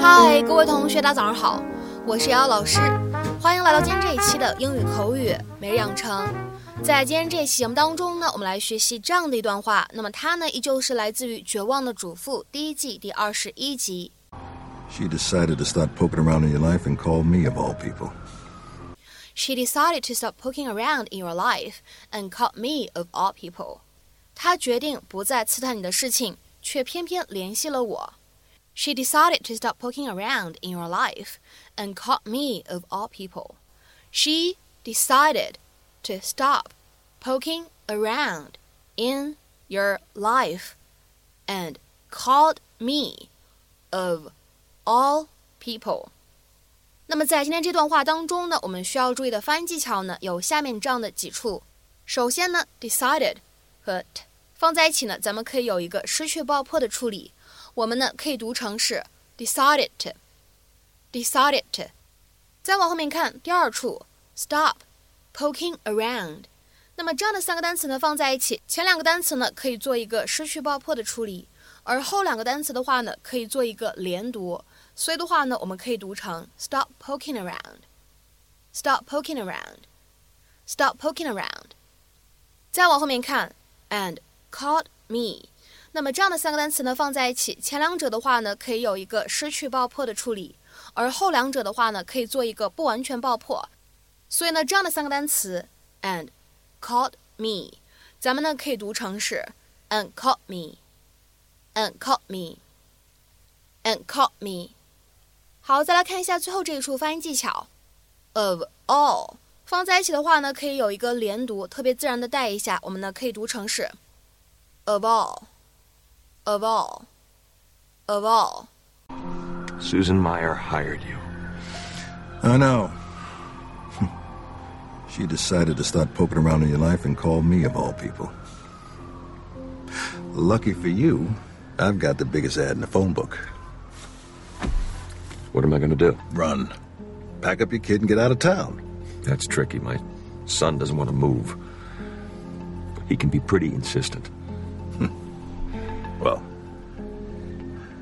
嗨，各位同学，大家早上好，我是瑶瑶老师，欢迎来到今天这一期的英语口语每日养成。在今天这一期节目当中呢，我们来学习这样的一段话，那么它呢依旧是来自于《绝望的主妇》第一季第二十一集。She decided to stop poking around in your life and call me of all people. She decided to stop poking around in your life and call me of all people. 她决定不再刺探你的事情，却偏偏联系了我。She decided to stop poking around in your life and caught me of all people. She decided to stop poking around in your life and called me of all people. 那么在今天这段话当中呢，我们需要注意的发音技巧呢，有下面这样的几处。首先呢，decided 和 t 放在一起呢，咱们可以有一个失去爆破的处理。 我们呢可以读成是 decided decided。再往后面看第二处 stop poking around。那么这样的三个单词呢放在一起，前两个单词呢可以做一个失去爆破的处理，而后两个单词的话呢可以做一个连读。所以的话呢，我们可以读成 stop poking around，stop poking around，stop poking around。再往后面看 and called me。那么这样的三个单词呢放在一起，前两者的话呢可以有一个失去爆破的处理，而后两者的话呢可以做一个不完全爆破。所以呢，这样的三个单词 and called me，咱们呢可以读成是 and called me，and called me，and called me。好，再来看一下最后这一处发音技巧，of all 放在一起的话呢可以有一个连读，特别自然的带一下，我们呢可以读成是 of all。Of all. Of all. Susan Mayer hired you. I know. she decided to start poking around in your life and call me of all people. Lucky for you, I've got the biggest ad in the phone book. What am I going to do? Run. Pack up your kid and get out of town. That's tricky. My son doesn't want to move. But he can be pretty insistent. Well,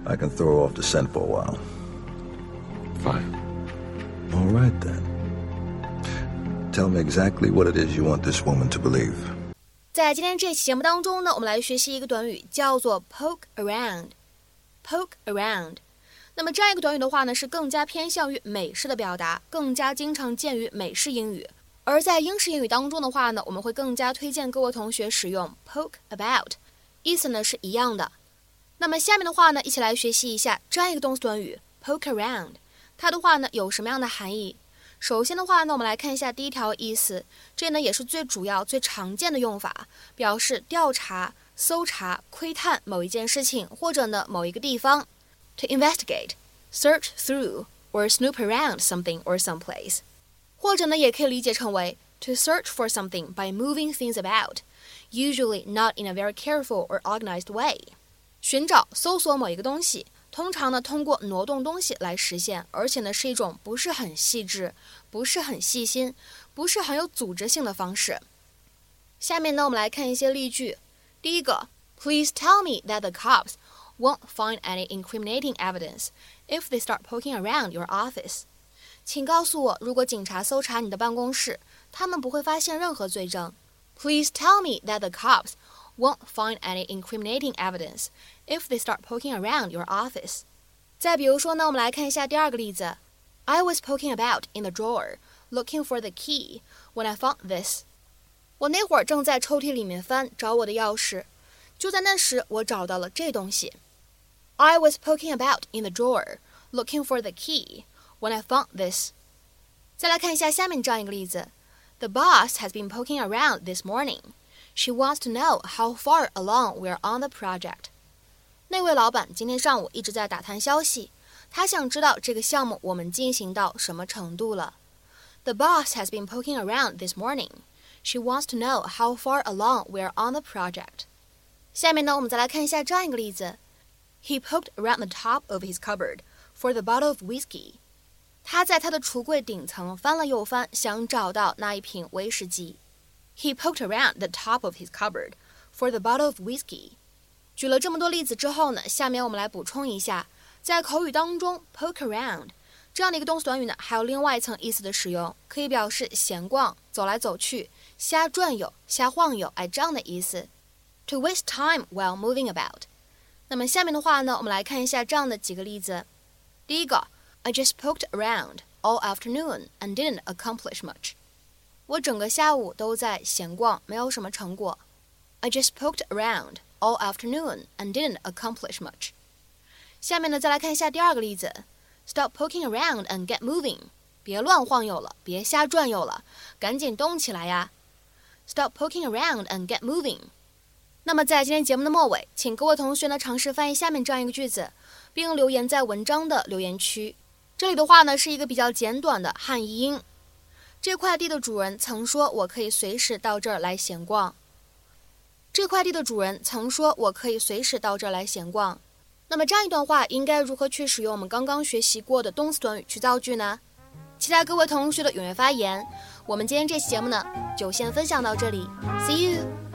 I can throw off the scent for a while. Fine. All right then. Tell me exactly what it is you want this woman to believe. 在今天这期节目当中呢，我们来学习一个短语，叫做 poke around。poke around。那么这样一个短语的话呢，是更加偏向于美式的表达，更加经常见于美式英语。而在英式英语当中的话呢，我们会更加推荐各位同学使用 poke about。 意思呢是一样的。那么下面的话呢，一起来学习一下这样一个动词短语 poke around，它的话呢有什么样的含义？首先的话呢，我们来看一下第一条意思，这呢也是最主要、最常见的用法，表示调查、搜查、窥探某一件事情或者呢某一个地方。To investigate, search through or snoop around something or some place，或者呢也可以理解成为 to search for something by moving things about。usually not in a very careful or organized way。寻找、搜索某一个东西，通常呢通过挪动东西来实现，而且呢是一种不是很细致、不是很细心、不是很有组织性的方式。下面呢我们来看一些例句。第一个，Please tell me that the cops won't find any incriminating evidence if they start poking around your office。 请告诉我，如果警察搜查你的办公室，他们不会发现任何罪证。Please tell me that the cops won't find any incriminating evidence if they start poking around your office. 再比如说呢，我们来看一下第二个例子。I was poking about in the drawer looking for the key when I found this. 我那会儿正在抽屉里面翻找我的钥匙，就在那时我找到了这东西。I was poking about in the drawer looking for the key when I found this. 再来看一下下面这样一个例子。the boss has been poking around this morning. She wants to know how far along we're on the project. 那位老板今天上午一直在打探消息，他想知道这个项目我们进行到什么程度了。The boss has been poking around this morning. She wants to know how far along we're on the project. 下面呢，我们再来看一下这样一个例子。He poked around the top of his cupboard for the bottle of whiskey. 他在他的橱柜顶层翻了又翻，想找到那一瓶威士忌。He poked around the top of his cupboard for the bottle of whiskey。举了这么多例子之后呢，下面我们来补充一下，在口语当中，poke around 这样的一个动词短语呢，还有另外一层意思的使用，可以表示闲逛、走来走去、瞎转悠、瞎晃悠，哎，这样的意思。To waste time while moving about。那么下面的话呢，我们来看一下这样的几个例子。第一个 ，I just poked around all afternoon and didn't accomplish much。我整个下午都在闲逛，没有什么成果。I just poked around all afternoon and didn't accomplish much。下面呢，再来看一下第二个例子，Stop poking around and get moving，别乱晃悠了，别瞎转悠了，赶紧动起来呀！Stop poking around and get moving。那么在今天节目的末尾，请各位同学呢尝试翻译下面这样一个句子，并留言在文章的留言区。 这里的话呢是一个比较简短的汉译英。这块地的主人曾说：“我可以随时到这儿来闲逛。”这块地的主人曾说：“我可以随时到这儿来闲逛。”那么这样一段话应该如何去使用我们刚刚学习过的动词短语去造句呢？期待各位同学的踊跃发言。我们今天这期节目呢，就先分享到这里，See you。